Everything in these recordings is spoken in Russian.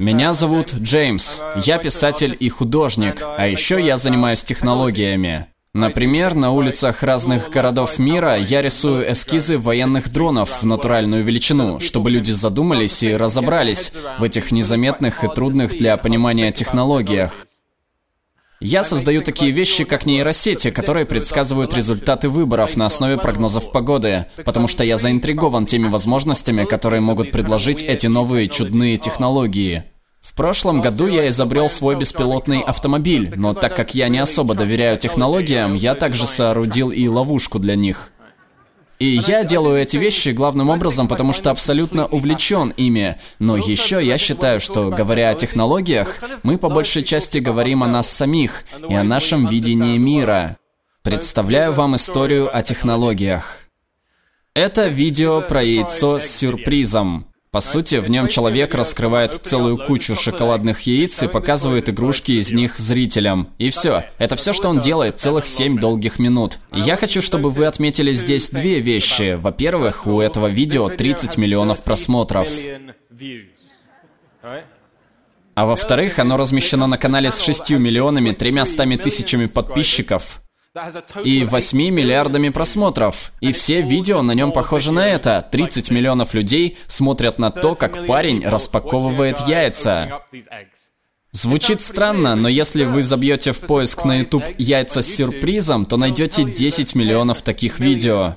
Меня зовут Джеймс. Я писатель и художник, а еще я занимаюсь технологиями. Например, на улицах разных городов мира я рисую эскизы военных дронов в натуральную величину, чтобы люди задумались и разобрались в этих незаметных и трудных для понимания технологиях. Я создаю такие вещи, как нейросети, которые предсказывают результаты выборов на основе прогнозов погоды, потому что я заинтригован теми возможностями, которые могут предложить эти новые чудные технологии. В прошлом году я изобрел свой беспилотный автомобиль, но так как я не особо доверяю технологиям, я также соорудил и ловушку для них. И я делаю эти вещи главным образом, потому что абсолютно увлечен ими. Но еще я считаю, что, говоря о технологиях, мы по большей части говорим о нас самих и о нашем видении мира. Представляю вам историю о технологиях. Это видео про яйцо с сюрпризом. По сути, в нем человек раскрывает целую кучу шоколадных яиц и показывает игрушки из них зрителям. И все. Это все, что он делает целых 7 долгих минут. Я хочу, чтобы вы отметили здесь две вещи. Во-первых, у этого видео 30 миллионов просмотров. А во-вторых, оно размещено на канале с 6 миллионами 300 тысячами подписчиков и 8 миллиардами просмотров. И все видео на нем похожи на это. 30 миллионов людей смотрят на то, как парень распаковывает яйца. Звучит странно, но если вы забьете в поиск на YouTube «яйца с сюрпризом», то найдете 10 миллионов таких видео.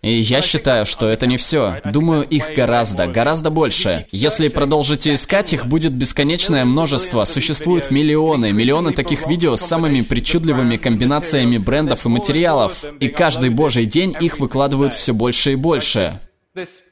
И я считаю, что это не все. Думаю, их гораздо, гораздо больше. Если продолжите искать, их будет бесконечное множество. Существуют миллионы, миллионы таких видео с самыми причудливыми комбинациями брендов и материалов. И каждый божий день их выкладывают все больше и больше.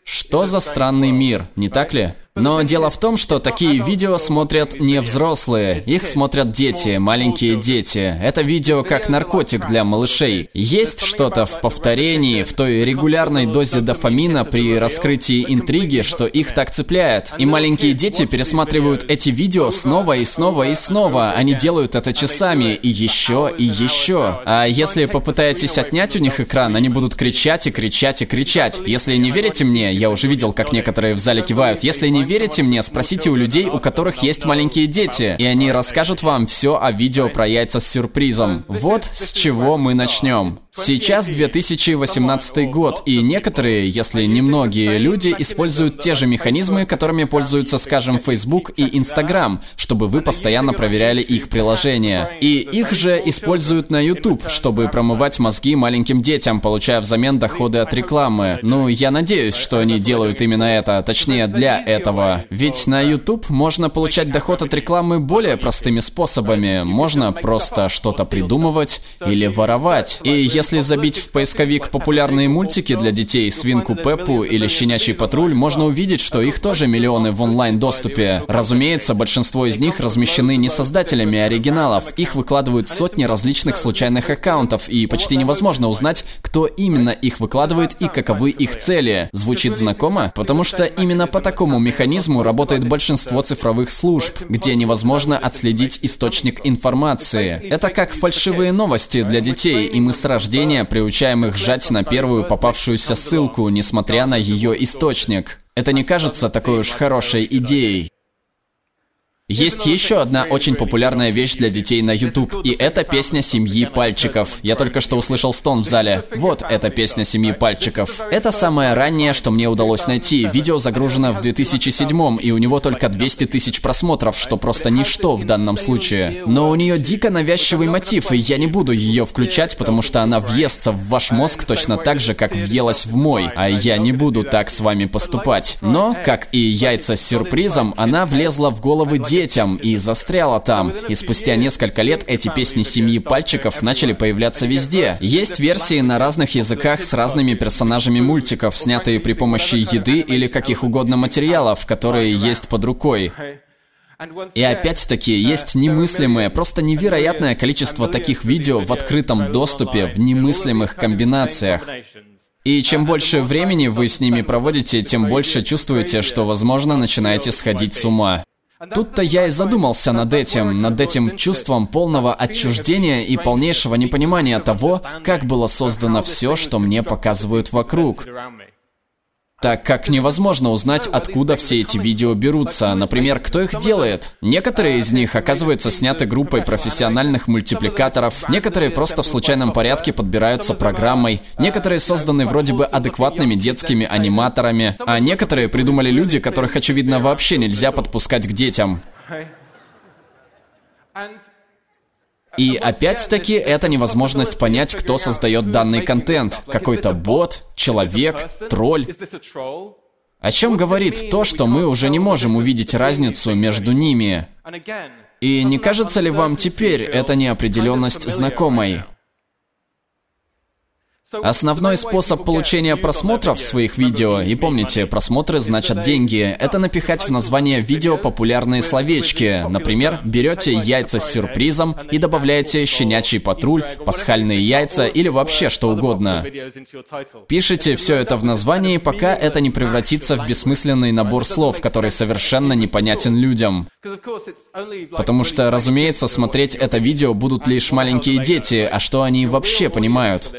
Что за странный мир, не так ли? Но дело в том, что такие видео смотрят не взрослые, их смотрят дети, маленькие дети. Это видео как наркотик для малышей. Есть что-то в повторении, в той регулярной дозе дофамина при раскрытии интриги, что их так цепляет. И маленькие дети пересматривают эти видео снова и снова и снова. Они делают это часами, и еще, и еще. А если попытаетесь отнять у них экран, они будут кричать и кричать и кричать. Если не верите мне, я уже видел, как некоторые в зале кивают. Если не верите мне, спросите у людей, у которых есть маленькие дети, и они расскажут вам все о видео про яйца с сюрпризом. Вот с чего мы начнем. Сейчас 2018 год, и некоторые, если не многие люди, используют те же механизмы, которыми пользуются, скажем, Facebook и Instagram, чтобы вы постоянно проверяли их приложения. И их же используют на YouTube, чтобы промывать мозги маленьким детям, получая взамен доходы от рекламы. Ну, я надеюсь, что они делают именно это, точнее для этого. Ведь на YouTube можно получать доход от рекламы более простыми способами. Можно просто что-то придумывать или воровать. И если если забить в поисковик популярные мультики для детей, Свинку Пеппу или Щенячий патруль, можно увидеть, что их тоже миллионы в онлайн-доступе. Разумеется, большинство из них размещены не создателями оригиналов. Их выкладывают сотни различных случайных аккаунтов, и почти невозможно узнать, кто именно их выкладывает и каковы их цели. Звучит знакомо? Потому что именно по такому механизму работает большинство цифровых служб, где невозможно отследить источник информации. Это как фальшивые новости для детей, и мы с рождения рождения приучаем их жать на первую попавшуюся ссылку, несмотря на ее источник. Это не кажется такой уж хорошей идеей. Есть еще одна очень популярная вещь для детей на YouTube, и это песня «Семьи пальчиков». Я только что услышал стон в зале. Вот эта песня «Семьи пальчиков». Это самое раннее, что мне удалось найти. Видео загружено в 2007 и у него только 200 тысяч просмотров, что просто ничто в данном случае. Но у нее дико навязчивый мотив, и я не буду ее включать, потому что она въестся в ваш мозг точно так же, как въелась в мой, а я не буду так с вами поступать. Но, как и яйца с сюрпризом, она влезла в головы детей, детям и застряла там. И спустя несколько лет эти песни семьи пальчиков начали появляться везде. Есть версии на разных языках с разными персонажами мультиков, снятые при помощи еды или каких угодно материалов, которые есть под рукой. И опять-таки есть немыслимое, просто невероятное количество таких видео в открытом доступе в немыслимых комбинациях. И чем больше времени вы с ними проводите, тем больше чувствуете, что, возможно, начинаете сходить с ума. Тут-то я и задумался над этим, над этим чувством полного отчуждения и полнейшего непонимания того, как было создано все, что мне показывают вокруг. Так как невозможно узнать, откуда все эти видео берутся. Например, кто их делает. Некоторые из них, оказывается, сняты группой профессиональных мультипликаторов, некоторые просто в случайном порядке подбираются программой, некоторые созданы вроде бы адекватными детскими аниматорами, а некоторые придумали люди, которых, очевидно, вообще нельзя подпускать к детям. И опять-таки это невозможность понять, кто создает данный контент. Какой-то бот, человек, тролль. О чем говорит то, что мы уже не можем увидеть разницу между ними? И не кажется ли вам теперь эта неопределенность знакомой? Основной способ получения просмотров своих видео, и помните, просмотры значат деньги, это напихать в название видео популярные словечки. Например, берете яйца с сюрпризом и добавляете щенячий патруль, пасхальные яйца или вообще что угодно. Пишите все это в названии, пока это не превратится в бессмысленный набор слов, который совершенно непонятен людям. Потому что, разумеется, смотреть это видео будут лишь маленькие дети, а что они вообще понимают?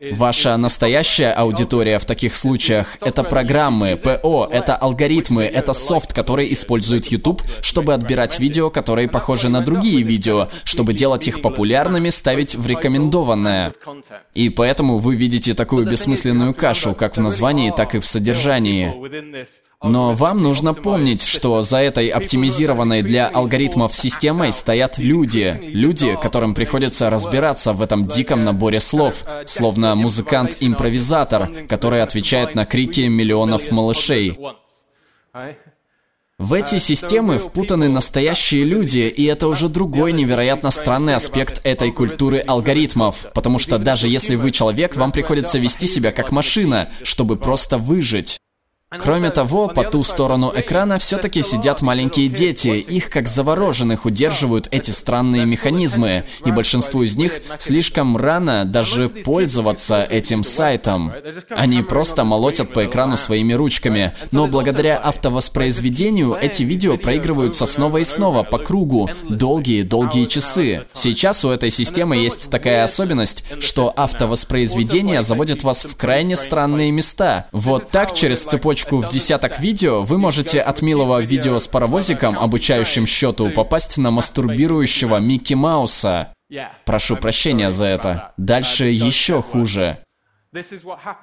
Ваша настоящая аудитория в таких случаях — это программы, ПО, это алгоритмы, это софт, который использует YouTube, чтобы отбирать видео, которые похожи на другие видео, чтобы делать их популярными, ставить в рекомендованное. И поэтому вы видите такую бессмысленную кашу, как в названии, так и в содержании. Но вам нужно помнить, что за этой оптимизированной для алгоритмов системой стоят люди. Люди, которым приходится разбираться в этом диком наборе слов, словно музыкант-импровизатор, который отвечает на крики миллионов малышей. В эти системы впутаны настоящие люди, и это уже другой невероятно странный аспект этой культуры алгоритмов. Потому что даже если вы человек, вам приходится вести себя как машина, чтобы просто выжить. Кроме того, по ту сторону экрана все-таки сидят маленькие дети. Их как завороженных удерживают эти странные механизмы, и большинству из них слишком рано даже пользоваться этим сайтом. Они просто молотят по экрану своими ручками, но благодаря автовоспроизведению эти видео проигрываются снова и снова по кругу долгие-долгие часы. Сейчас у этой системы есть такая особенность, что автовоспроизведение заводит вас в крайне странные места. Вот так через цепочку цепочку в десяток видео, вы можете от милого видео с паровозиком, обучающим счету, попасть на мастурбирующего Микки Мауса. Прошу прощения за это. Дальше еще хуже.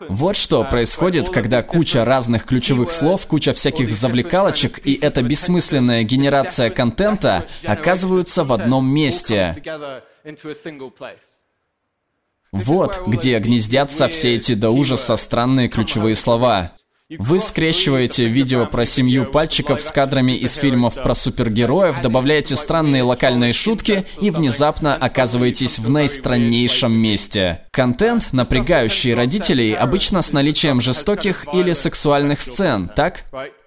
Вот что происходит, когда куча разных ключевых слов, куча всяких завлекалочек и эта бессмысленная генерация контента оказываются в одном месте. Вот где гнездятся все эти до ужаса странные ключевые слова. Вы скрещиваете видео про семью пальчиков с кадрами из фильмов про супергероев, добавляете странные локальные шутки и внезапно оказываетесь в наистраннейшем месте. Контент, напрягающий родителей, обычно с наличием жестоких или сексуальных сцен, так?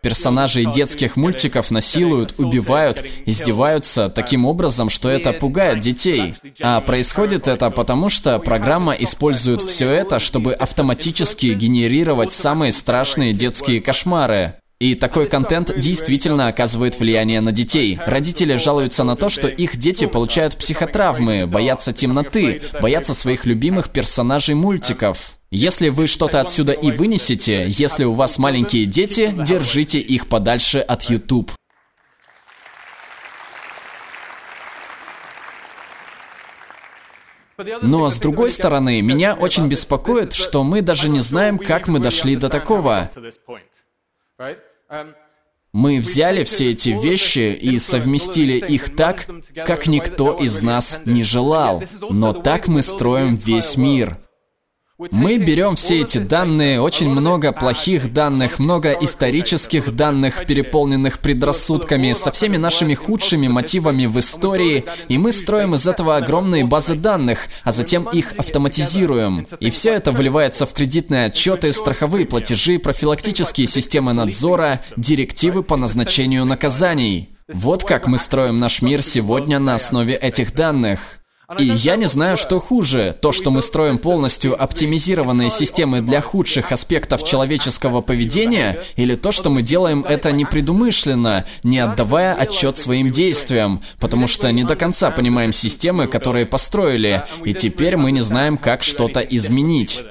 Персонажей детских мультиков насилуют, убивают, издеваются таким образом, что это пугает детей. А происходит это потому, что программа использует все это, чтобы автоматически генерировать самые страшные детские кошмары. И такой контент действительно оказывает влияние на детей. Родители жалуются на то, что их дети получают психотравмы, боятся темноты, боятся своих любимых персонажей мультиков. Если вы что-то отсюда и вынесете, если у вас маленькие дети, держите их подальше от YouTube. Но с другой стороны, меня очень беспокоит, что мы даже не знаем, как мы дошли до такого. Мы взяли все эти вещи и совместили их так, как никто из нас не желал. Но так мы строим весь мир. Мы берем все эти данные, очень много плохих данных, много исторических данных, переполненных предрассудками, со всеми нашими худшими мотивами в истории, и мы строим из этого огромные базы данных, а затем их автоматизируем. И все это выливается в кредитные отчеты, страховые платежи, профилактические системы надзора, директивы по назначению наказаний. Вот как мы строим наш мир сегодня на основе этих данных. И я не знаю, что хуже, то, что мы строим полностью оптимизированные системы для худших аспектов человеческого поведения, или то, что мы делаем это непредумышленно, не отдавая отчет своим действиям, потому что не до конца понимаем системы, которые построили, и теперь мы не знаем, как что-то изменить.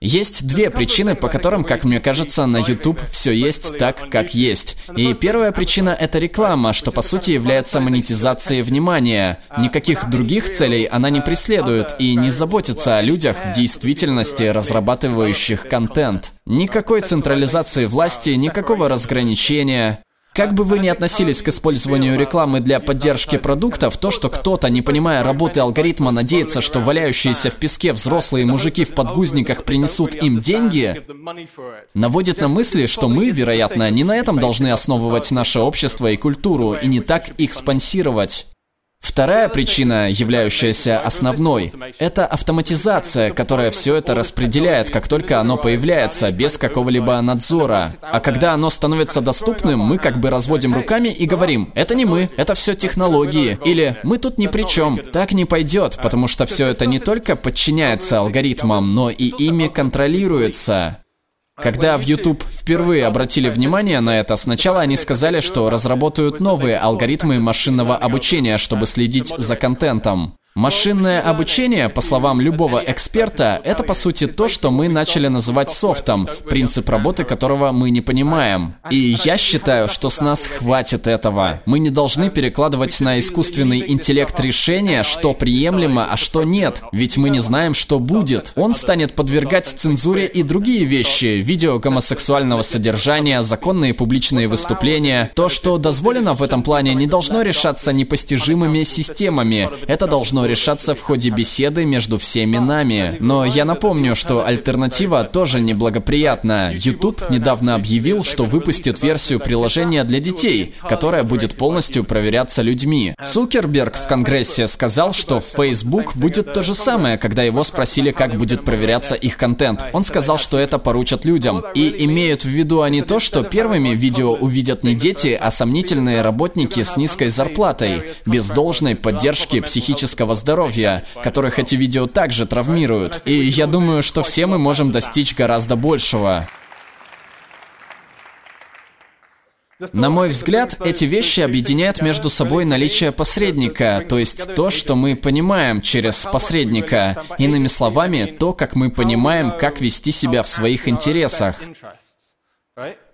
Есть две причины, по которым, как мне кажется, на YouTube все есть так, как есть. И первая причина — это реклама, что по сути является монетизацией внимания. Никаких других целей она не преследует и не заботится о людях в действительности, разрабатывающих контент. Никакой централизации власти, никакого разграничения. Как бы вы ни относились к использованию рекламы для поддержки продуктов, то, что кто-то, не понимая работы алгоритма, надеется, что валяющиеся в песке взрослые мужики в подгузниках принесут им деньги, наводит на мысли, что мы, вероятно, не на этом должны основывать наше общество и культуру, и не так их спонсировать. Вторая причина, являющаяся основной, это автоматизация, которая все это распределяет, как только оно появляется, без какого-либо надзора. А когда оно становится доступным, мы как бы разводим руками и говорим, это не мы, это все технологии. Или мы тут ни при чем. Так не пойдет, потому что все это не только подчиняется алгоритмам, но и ими контролируется. Когда в YouTube впервые обратили внимание на это, сначала они сказали, что разработают новые алгоритмы машинного обучения, чтобы следить за контентом. Машинное обучение, по словам любого эксперта, это по сути то, что мы начали называть софтом, принцип работы которого мы не понимаем. И я считаю, что с нас хватит этого. Мы не должны перекладывать на искусственный интеллект решения, что приемлемо, а что нет, ведь мы не знаем, что будет. Он станет подвергать цензуре и другие вещи, видео гомосексуального содержания, законные публичные выступления. То, что дозволено в этом плане, не должно решаться непостижимыми системами. Это должно решаться в ходе беседы между всеми нами. Но я напомню, что альтернатива тоже неблагоприятна. YouTube недавно объявил, что выпустит версию приложения для детей, которая будет полностью проверяться людьми. Цукерберг в Конгрессе сказал, что в Facebook будет то же самое, когда его спросили, как будет проверяться их контент. Он сказал, что это поручат людям. И имеют в виду они то, что первыми видео увидят не дети, а сомнительные работники с низкой зарплатой, без должной поддержки психического здоровья, которых эти видео также травмируют. И я думаю, что все мы можем достичь гораздо большего. На мой взгляд, эти вещи объединяют между собой наличие посредника, то есть то, что мы понимаем через посредника. Иными словами, то, как мы понимаем, как вести себя в своих интересах.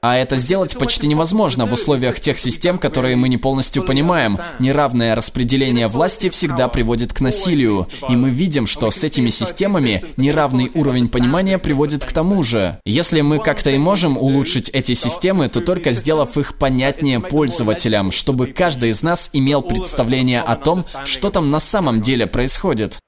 А это сделать почти невозможно в условиях тех систем, которые мы не полностью понимаем. Неравное распределение власти всегда приводит к насилию. И мы видим, что с этими системами неравный уровень понимания приводит к тому же. Если мы как-то и можем улучшить эти системы, то только сделав их понятнее пользователям, чтобы каждый из нас имел представление о том, что там на самом деле происходит.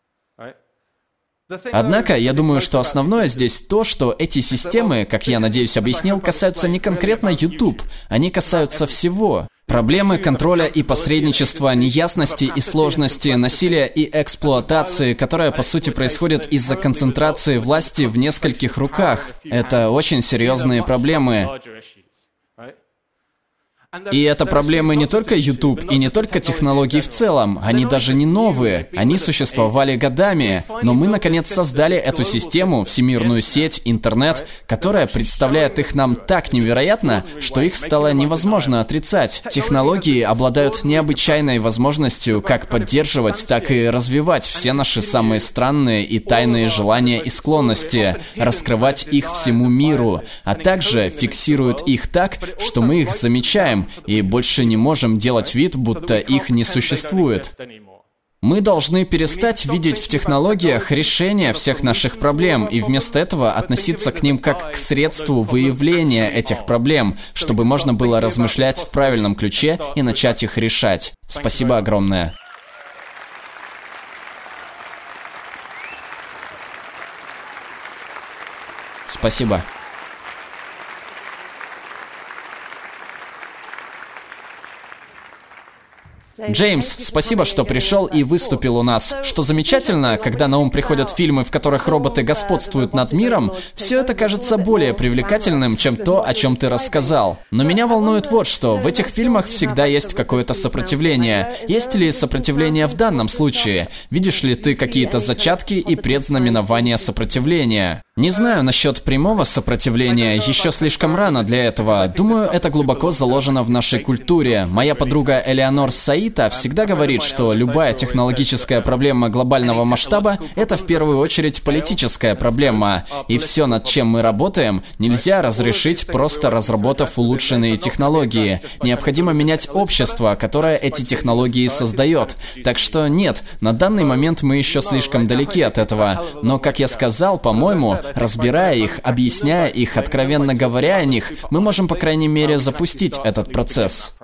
Однако, я думаю, что основное здесь то, что эти системы, как я надеюсь объяснил, касаются не конкретно YouTube, они касаются всего. Проблемы контроля и посредничества, неясности и сложности, насилия и эксплуатации, которая по сути происходит из-за концентрации власти в нескольких руках. Это очень серьезные проблемы. И это проблемы не только YouTube и не только технологий в целом. Они даже не новые. Они существовали годами. Но мы, наконец, создали эту систему, всемирную сеть, интернет, которая представляет их нам так невероятно, что их стало невозможно отрицать. Технологии обладают необычайной возможностью как поддерживать, так и развивать все наши самые странные и тайные желания и склонности, раскрывать их всему миру, а также фиксируют их так, что мы их замечаем, и больше не можем делать вид, будто их не существует. Мы должны перестать видеть в технологиях решение всех наших проблем и вместо этого относиться к ним как к средству выявления этих проблем, чтобы можно было размышлять в правильном ключе и начать их решать. Спасибо огромное. Спасибо. Джеймс, спасибо, что пришел и выступил у нас. Что замечательно, когда на ум приходят фильмы, в которых роботы господствуют над миром, все это кажется более привлекательным, чем то, о чем ты рассказал. Но меня волнует вот что. В этих фильмах всегда есть какое-то сопротивление. Есть ли сопротивление в данном случае? Видишь ли ты какие-то зачатки и предзнаменования сопротивления? Не знаю насчет прямого сопротивления, еще слишком рано для этого. Думаю, это глубоко заложено в нашей культуре. Моя подруга Элеонор Саид Аита всегда говорит, что любая технологическая проблема глобального масштаба – это в первую очередь политическая проблема. И все, над чем мы работаем, нельзя разрешить, просто разработав улучшенные технологии. Необходимо менять общество, которое эти технологии создает. Так что нет, на данный момент мы еще слишком далеки от этого. Но, как я сказал, по-моему, разбирая их, объясняя их, откровенно говоря о них, мы можем, по крайней мере, запустить этот процесс.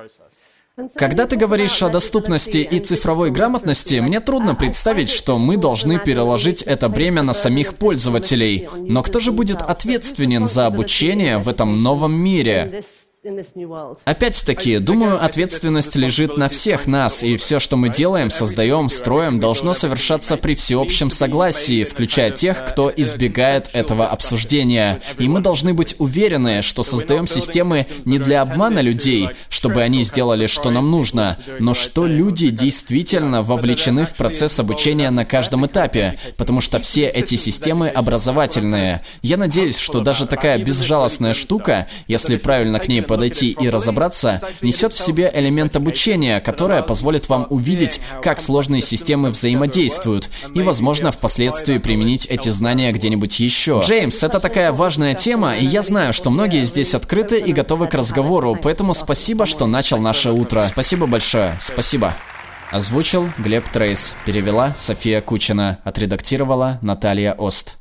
Когда ты говоришь о доступности и цифровой грамотности, мне трудно представить, что мы должны переложить это бремя на самих пользователей. Но кто же будет ответственен за обучение в этом новом мире? Опять-таки, думаю, ответственность лежит на всех нас, и все, что мы делаем, создаем, строим, должно совершаться при всеобщем согласии, включая тех, кто избегает этого обсуждения. И мы должны быть уверены, что создаем системы не для обмана людей, чтобы они сделали, что нам нужно, но что люди действительно вовлечены в процесс обучения на каждом этапе, потому что все эти системы образовательные. Я надеюсь, что даже такая безжалостная штука, если правильно к ней подойти и разобраться, несет в себе элемент обучения, которое позволит вам увидеть, как сложные системы взаимодействуют, и, возможно, впоследствии применить эти знания где-нибудь еще. Джеймс, это такая важная тема, и я знаю, что многие здесь открыты и готовы к разговору, поэтому спасибо, что начал наше утро. Спасибо большое. Спасибо. Озвучил Глеб Трейс, перевела София Кучина, отредактировала Наталья Ост.